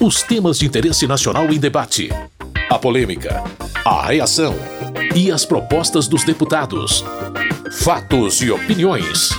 Os temas de interesse nacional em debate. A polêmica, a reação e as propostas dos deputados. Fatos e opiniões.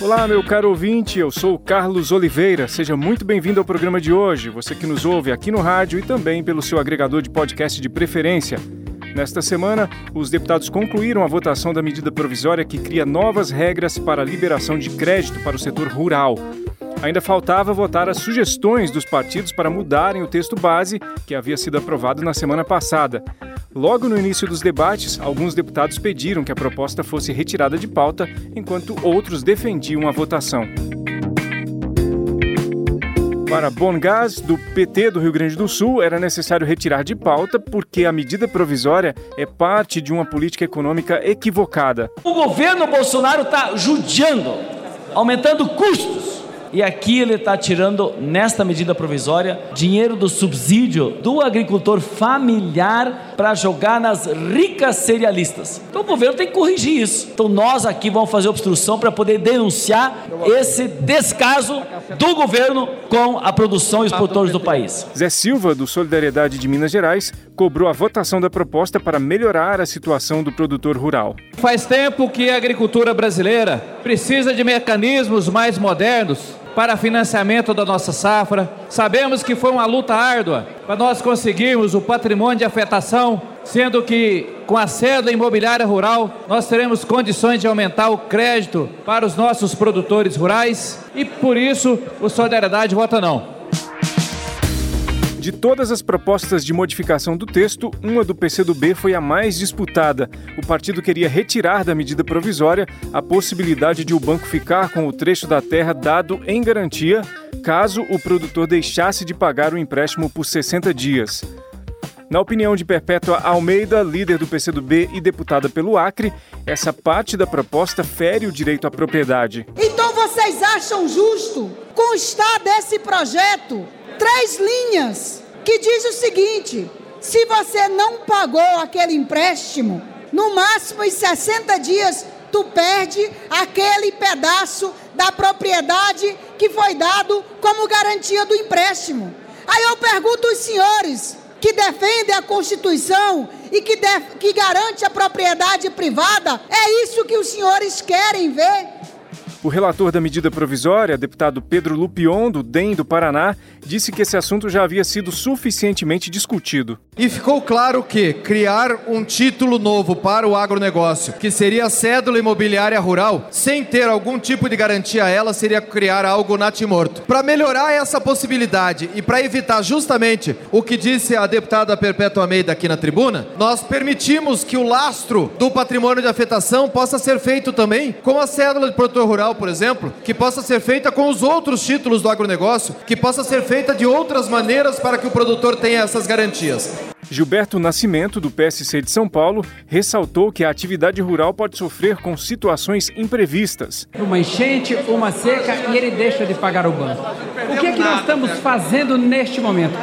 Olá, meu caro ouvinte, eu sou Carlos Oliveira. Seja muito bem-vindo ao programa de hoje. Você que nos ouve aqui no rádio e também pelo seu agregador de podcast de preferência. Nesta semana, os deputados concluíram a votação da medida provisória que cria novas regras para a liberação de crédito para o setor rural. Ainda faltava votar as sugestões dos partidos para mudarem o texto base que havia sido aprovado na semana passada. Logo no início dos debates, alguns deputados pediram que a proposta fosse retirada de pauta, enquanto outros defendiam a votação. Para Bongás, do PT do Rio Grande do Sul, era necessário retirar de pauta porque a medida provisória é parte de uma política econômica equivocada. O governo Bolsonaro está judiando, aumentando custos e aqui ele está tirando, nesta medida provisória, dinheiro do subsídio do agricultor familiar para jogar nas ricas cerealistas. Então o governo tem que corrigir isso. Então nós aqui vamos fazer obstrução para poder denunciar esse descaso do governo com a produção e os produtores do país. Zé Silva, do Solidariedade de Minas Gerais, cobrou a votação da proposta para melhorar a situação do produtor rural. Faz tempo que a agricultura brasileira precisa de mecanismos mais modernos para financiamento da nossa safra. Sabemos que foi uma luta árdua para nós conseguirmos o patrimônio de afetação, sendo que com a cédula imobiliária rural nós teremos condições de aumentar o crédito para os nossos produtores rurais e por isso o Solidariedade vota não. De todas as propostas de modificação do texto, uma do PCdoB foi a mais disputada. O partido queria retirar da medida provisória a possibilidade de o banco ficar com o trecho da terra dado em garantia caso o produtor deixasse de pagar o empréstimo por 60 dias. Na opinião de Perpétua Almeida, líder do PCdoB e deputada pelo Acre, essa parte da proposta fere o direito à propriedade. Então vocês acham justo constar desse projeto três linhas que diz o seguinte: se você não pagou aquele empréstimo, no máximo em 60 dias tu perde aquele pedaço da propriedade que foi dado como garantia do empréstimo. Aí eu pergunto aos senhores que defendem a Constituição e que, que garante a propriedade privada, é isso que os senhores querem ver? O relator da medida provisória, deputado Pedro Lupion, do DEM do Paraná, disse que esse assunto já havia sido suficientemente discutido. E ficou claro que criar um título novo para o agronegócio, que seria a cédula imobiliária rural, sem ter algum tipo de garantia a ela, seria criar algo natimorto. Para melhorar essa possibilidade e para evitar justamente o que disse a deputada Perpétua Almeida aqui na tribuna, nós permitimos que o lastro do patrimônio de afetação possa ser feito também com a cédula de produtor rural por exemplo, que possa ser feita com os outros títulos do agronegócio, que possa ser feita de outras maneiras para que o produtor tenha essas garantias. Gilberto Nascimento, do PSC de São Paulo, ressaltou que a atividade rural pode sofrer com situações imprevistas. Uma enchente, uma seca e ele deixa de pagar o banco. O que é que nós estamos fazendo neste momento?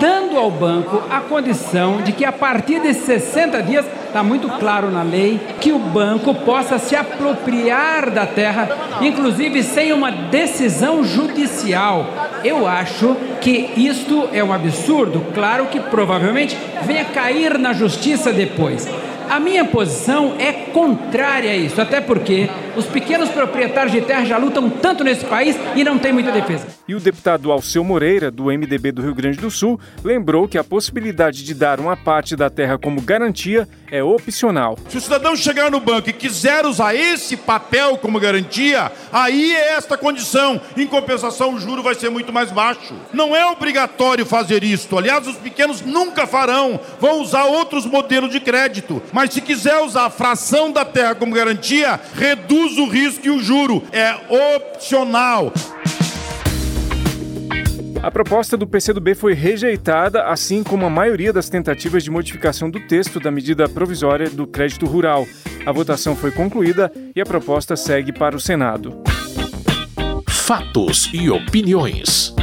Dando ao banco a condição de que a partir de 60 dias, está muito claro na lei, que o banco possa se apropriar da terra, inclusive sem uma decisão judicial. Eu acho que isto é um absurdo, claro que provavelmente venha cair na justiça depois. A minha posição é contrária a isso, até porque os pequenos proprietários de terra já lutam tanto nesse país e não tem muita defesa. E o deputado Alceu Moreira, do MDB do Rio Grande do Sul, lembrou que a possibilidade de dar uma parte da terra como garantia é opcional. Se o cidadão chegar no banco e quiser usar esse papel como garantia, aí é esta condição. Em compensação, o juro vai ser muito mais baixo. Não é obrigatório fazer isto. Aliás, os pequenos nunca farão. Vão usar outros modelos de crédito. Mas se quiser usar a fração da terra como garantia, reduz o risco e o juro. É opcional. A proposta do PCdoB foi rejeitada, assim como a maioria das tentativas de modificação do texto da medida provisória do crédito rural. A votação foi concluída e a proposta segue para o Senado. Fatos e opiniões.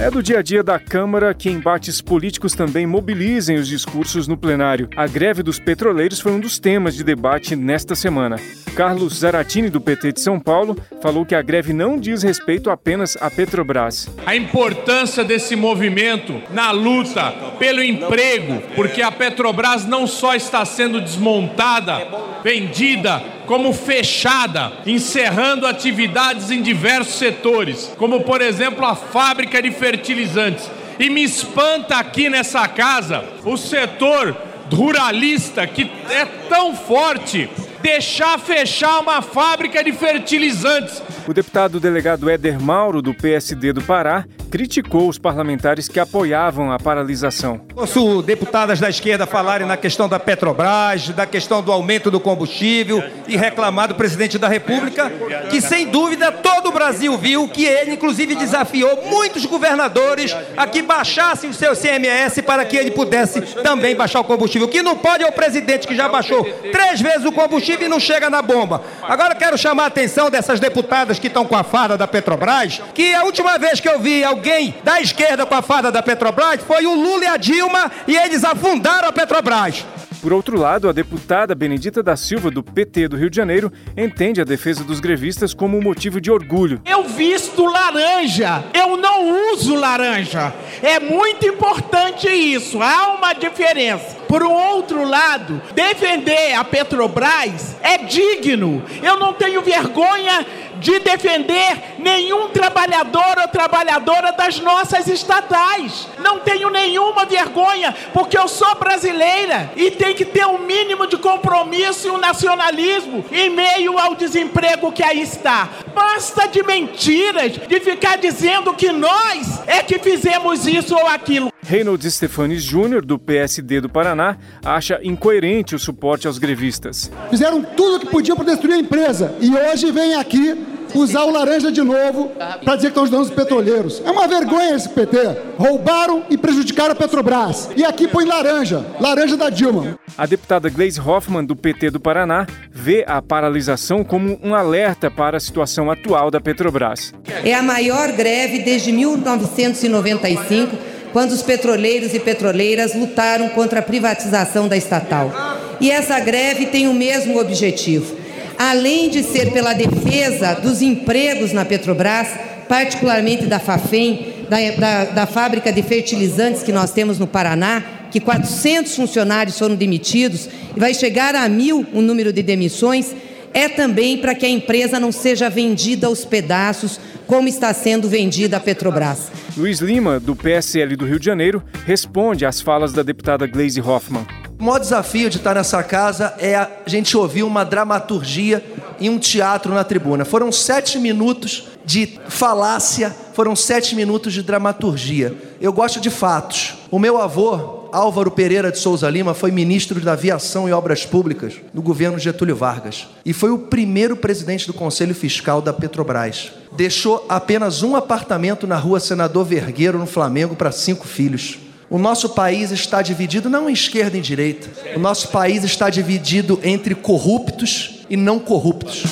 É do dia a dia da Câmara que embates políticos também mobilizem os discursos no plenário. A greve dos petroleiros foi um dos temas de debate nesta semana. Carlos Zaratini, do PT de São Paulo, falou que a greve não diz respeito apenas à Petrobras. A importância desse movimento na luta pelo emprego, porque a Petrobras não só está sendo desmontada, vendida, como fechada, encerrando atividades em diversos setores, como por exemplo a fábrica de fertilizantes. E me espanta aqui nessa casa o setor ruralista que é tão forte deixar fechar uma fábrica de fertilizantes. O deputado delegado Éder Mauro, do PSD do Pará, criticou os parlamentares que apoiavam a paralisação. Ouço deputadas da esquerda falarem na questão da Petrobras, da questão do aumento do combustível e reclamar do presidente da República, que sem dúvida todo o Brasil viu que ele, inclusive, desafiou muitos governadores a que baixassem o seu CMS para que ele pudesse também baixar o combustível. O que não pode é o presidente que já baixou três vezes o combustível e não chega na bomba. Agora quero chamar a atenção dessas deputadas que estão com a farda da Petrobras, que a última vez que eu vi alguém da esquerda com a farda da Petrobras foi o Lula e a Dilma e eles afundaram a Petrobras. Por outro lado, a deputada Benedita da Silva, do PT do Rio de Janeiro, entende a defesa dos grevistas como um motivo de orgulho. Eu visto laranja, eu não uso laranja. É muito importante isso, há uma diferença. Por um outro lado, defender a Petrobras é digno. Eu não tenho vergonha de defender nenhum trabalhador ou trabalhadora das nossas estatais. Não tenho nenhuma vergonha, porque eu sou brasileira e tem que ter um mínimo de compromisso e um nacionalismo em meio ao desemprego que aí está. Basta de mentiras, de ficar dizendo que nós é que fizemos isso ou aquilo. Reynolds Stefanes Júnior, do PSD do Paraná, acha incoerente o suporte aos grevistas. Fizeram tudo o que podiam para destruir a empresa e hoje vem aqui usar o laranja de novo para dizer que estão ajudando os petroleiros. É uma vergonha esse PT. Roubaram e prejudicaram a Petrobras. E aqui põe laranja, laranja da Dilma. A deputada Gleisi Hoffmann, do PT do Paraná, vê a paralisação como um alerta para a situação atual da Petrobras. É a maior greve desde 1995, quando os petroleiros e petroleiras lutaram contra a privatização da estatal. E essa greve tem o mesmo objetivo além de ser pela defesa dos empregos na Petrobras, particularmente da FAFEM, da, da, da, fábrica de fertilizantes que nós temos no Paraná, que 400 funcionários foram demitidos e vai chegar a mil o número de demissões, é também para que a empresa não seja vendida aos pedaços, como está sendo vendida a Petrobras. Luiz Lima, do PSL do Rio de Janeiro, responde às falas da deputada Gleisi Hoffmann. O maior desafio de estar nessa casa é a gente ouvir uma dramaturgia e um teatro na tribuna. Foram sete minutos de falácia, foram sete minutos de dramaturgia. Eu gosto de fatos. O meu avô, Álvaro Pereira de Souza Lima, foi ministro da Aviação e Obras Públicas do governo Getúlio Vargas e foi o primeiro presidente do Conselho Fiscal da Petrobras. Deixou apenas um apartamento na rua Senador Vergueiro, no Flamengo, para cinco filhos. O nosso país está dividido não em esquerda e em direita. O nosso país está dividido entre corruptos e não corruptos.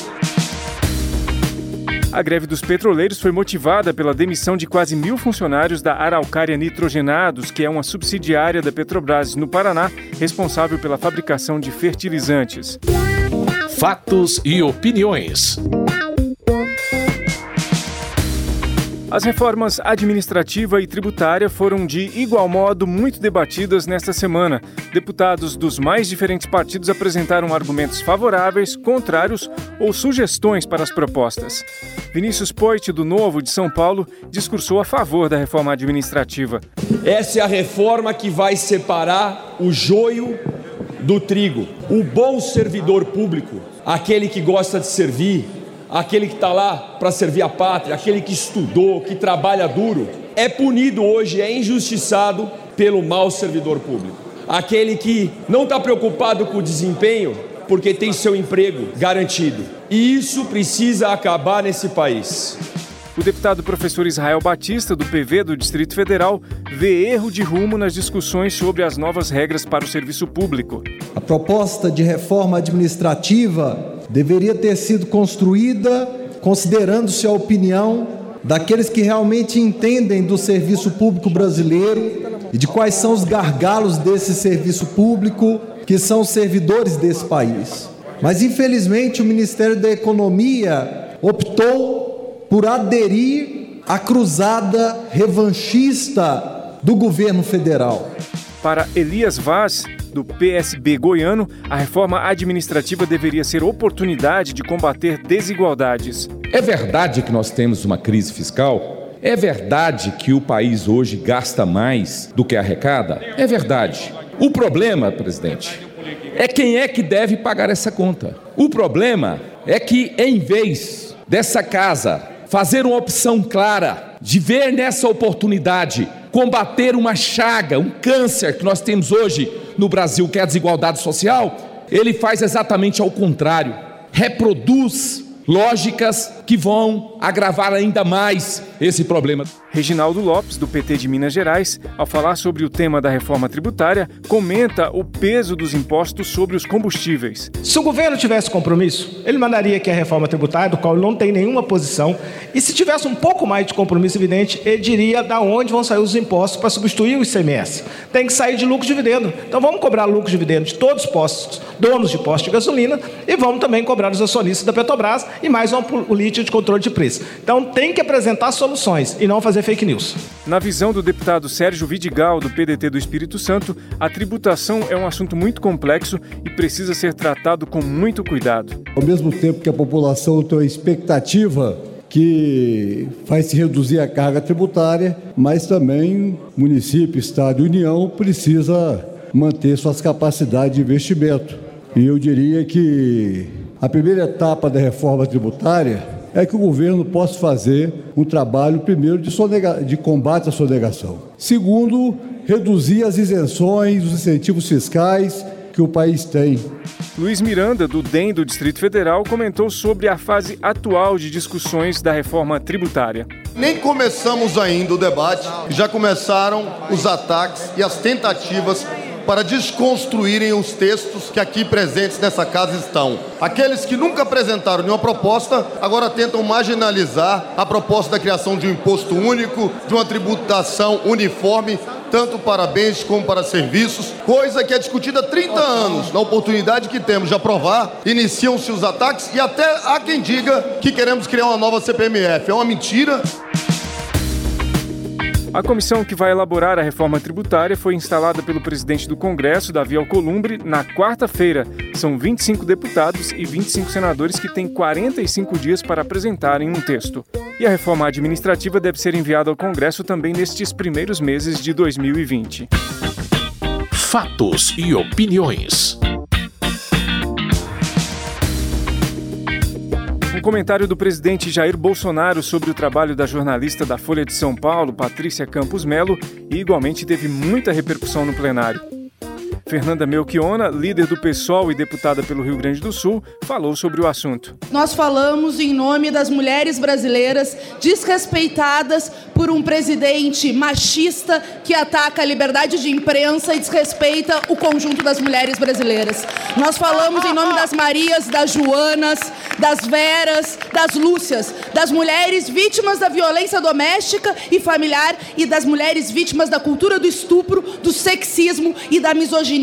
A greve dos petroleiros foi motivada pela demissão de quase mil funcionários da Araucária Nitrogenados, que é uma subsidiária da Petrobras no Paraná, responsável pela fabricação de fertilizantes. Fatos e opiniões. As reformas administrativa e tributária foram de igual modo muito debatidas nesta semana. Deputados dos mais diferentes partidos apresentaram argumentos favoráveis, contrários ou sugestões para as propostas. Vinícius Poit, do Novo de São Paulo, discursou a favor da reforma administrativa. Essa é a reforma que vai separar o joio do trigo. O bom servidor público, aquele que gosta de servir, aquele que está lá para servir a pátria, aquele que estudou, que trabalha duro, é punido hoje, é injustiçado pelo mau servidor público. Aquele que não está preocupado com o desempenho, porque tem seu emprego garantido. E isso precisa acabar nesse país. O deputado professor Israel Batista, do PV do Distrito Federal, vê erro de rumo nas discussões sobre as novas regras para o serviço público. A proposta de reforma administrativa deveria ter sido construída considerando-se a opinião daqueles que realmente entendem do serviço público brasileiro e de quais são os gargalos desse serviço público, que são os servidores desse país. Mas infelizmente o Ministério da Economia optou por aderir à cruzada revanchista do governo federal. Para Elias Vaz, do PSB goiano, a reforma administrativa deveria ser oportunidade de combater desigualdades. É verdade que nós temos uma crise fiscal? É verdade que o país hoje gasta mais do que arrecada? É verdade. O problema, presidente, é quem é que deve pagar essa conta. O problema é que, em vez dessa casa fazer uma opção clara de ver nessa oportunidade combater uma chaga, um câncer que nós temos hoje no Brasil, que é a desigualdade social, ele faz exatamente ao contrário. Reproduz lógicas que vão agravar ainda mais esse problema. Reginaldo Lopes, do PT de Minas Gerais, ao falar sobre o tema da reforma tributária, comenta o peso dos impostos sobre os combustíveis. Se o governo tivesse compromisso, ele mandaria que a reforma tributária, do qual ele não tem nenhuma posição, e se tivesse um pouco mais de compromisso evidente, ele diria da onde vão sair os impostos para substituir o ICMS. Tem que sair de lucro e dividendo. Então vamos cobrar lucro e dividendo de todos os postos, donos de postos de gasolina, e vamos também cobrar os acionistas da Petrobras e mais uma política de controle de preço. Então tem que apresentar soluções e não fazer fake news. Na visão do deputado Sérgio Vidigal, do PDT do Espírito Santo, a tributação é um assunto muito complexo e precisa ser tratado com muito cuidado. Ao mesmo tempo que a população tem uma expectativa que faz se reduzir a carga tributária, mas também município, estado e União precisa manter suas capacidades de investimento. E eu diria que a primeira etapa da reforma tributária é que o governo possa fazer um trabalho, primeiro, de, sonega... de combate à sonegação. Segundo, reduzir as isenções, os incentivos fiscais que o país tem. Luiz Miranda, do DEM do Distrito Federal, comentou sobre a fase atual de discussões da reforma tributária. Nem começamos ainda o debate, já começaram os ataques e as tentativas para desconstruírem os textos que aqui presentes nessa casa estão. Aqueles que nunca apresentaram nenhuma proposta, agora tentam marginalizar a proposta da criação de um imposto único, de uma tributação uniforme, tanto para bens como para serviços, coisa que é discutida há 30 anos. Na oportunidade que temos de aprovar, iniciam-se os ataques e até há quem diga que queremos criar uma nova CPMF. É uma mentira. A comissão que vai elaborar a reforma tributária foi instalada pelo presidente do Congresso, Davi Alcolumbre, na quarta-feira. São 25 deputados e 25 senadores que têm 45 dias para apresentarem um texto. E a reforma administrativa deve ser enviada ao Congresso também nestes primeiros meses de 2020. Fatos e opiniões. Comentário do presidente Jair Bolsonaro sobre o trabalho da jornalista da Folha de São Paulo, Patrícia Campos Melo, e igualmente teve muita repercussão no plenário. Fernanda Melchiona, líder do PSOL e deputada pelo Rio Grande do Sul, falou sobre o assunto. Nós falamos em nome das mulheres brasileiras desrespeitadas por um presidente machista que ataca a liberdade de imprensa e desrespeita o conjunto das mulheres brasileiras. Nós falamos em nome das Marias, das Joanas, das Veras, das Lúcias, das mulheres vítimas da violência doméstica e familiar e das mulheres vítimas da cultura do estupro, do sexismo e da misoginia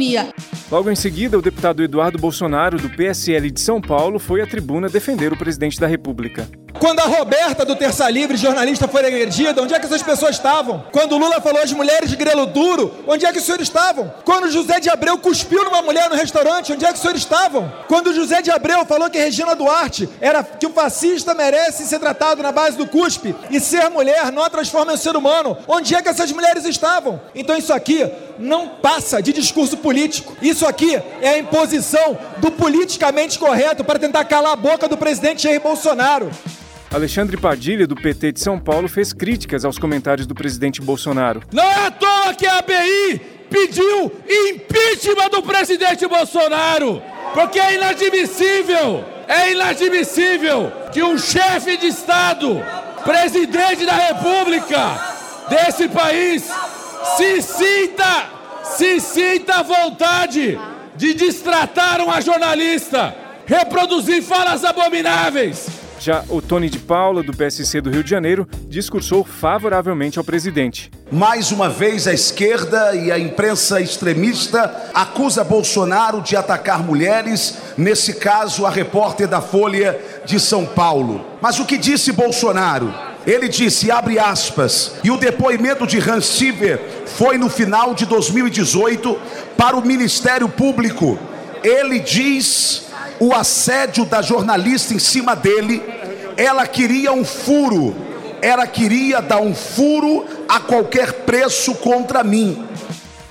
Logo em seguida, o deputado Eduardo Bolsonaro, do PSL de São Paulo, foi à tribuna defender o presidente da República. Quando a Roberta do Terça Livre, jornalista, foi agredida, onde é que essas pessoas estavam? Quando o Lula falou às mulheres de grelo duro, onde é que os senhores estavam? Quando José de Abreu cuspiu numa mulher no restaurante, onde é que os senhores estavam? Quando José de Abreu falou que Regina Duarte era que o fascista merece ser tratado na base do cuspe e ser mulher não a transforma em ser humano, onde é que essas mulheres estavam? Então isso aqui não passa de discurso político. Isso aqui é a imposição do politicamente correto para tentar calar a boca do presidente Jair Bolsonaro. Alexandre Padilha, do PT de São Paulo, fez críticas aos comentários do presidente Bolsonaro. Não é à toa que a ABI pediu impeachment do presidente Bolsonaro, porque é inadmissível, é inadmissível que um chefe de Estado, presidente da República desse país, se sinta, se sinta à vontade de destratar uma jornalista, reproduzir falas abomináveis Já o Tony de Paula, do PSC do Rio de Janeiro, discursou favoravelmente ao presidente. Mais uma vez, a esquerda e a imprensa extremista acusa Bolsonaro de atacar mulheres, nesse caso, a repórter da Folha de São Paulo. Mas o que disse Bolsonaro? Ele disse, abre aspas, e o depoimento de Hans Siever foi no final de 2018 para o Ministério Público. Ele diz o assédio da jornalista em cima dele, ela queria um furo, ela queria dar um furo a qualquer preço contra mim.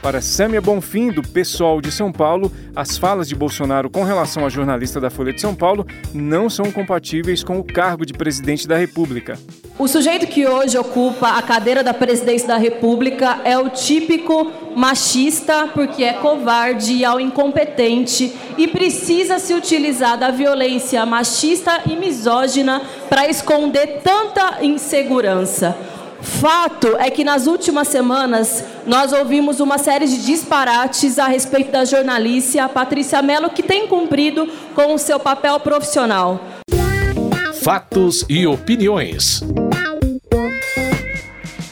Para Sâmia Bonfim, do PSOL de São Paulo, as falas de Bolsonaro com relação à jornalista da Folha de São Paulo não são compatíveis com o cargo de presidente da República. O sujeito que hoje ocupa a cadeira da presidência da República é o típico machista, porque é covarde ao incompetente e precisa se utilizar da violência machista e misógina para esconder tanta insegurança. Fato é que nas últimas semanas nós ouvimos uma série de disparates a respeito da jornalista Patrícia Mello, que tem cumprido com o seu papel profissional. Fatos e opiniões.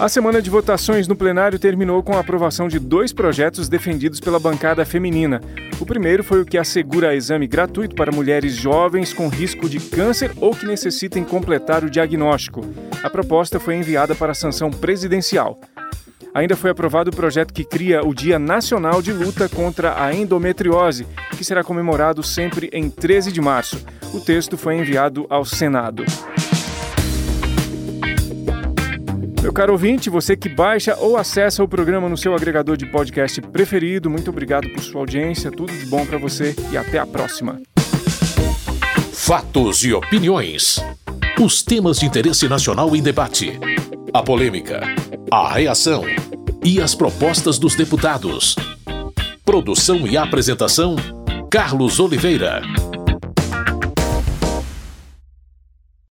A semana de votações no plenário terminou com a aprovação de dois projetos defendidos pela bancada feminina. O primeiro foi o que assegura exame gratuito para mulheres jovens com risco de câncer ou que necessitem completar o diagnóstico. A proposta foi enviada para a sanção presidencial. Ainda foi aprovado o projeto que cria o Dia Nacional de Luta contra a Endometriose, que será comemorado sempre em 13 de março. O texto foi enviado ao Senado. Meu caro ouvinte, você que baixa ou acessa o programa no seu agregador de podcast preferido, muito obrigado por sua audiência, tudo de bom para você e até a próxima. Fatos e opiniões. Os temas de interesse nacional em debate. A polêmica, a reação e as propostas dos deputados. Produção e apresentação: Carlos Oliveira.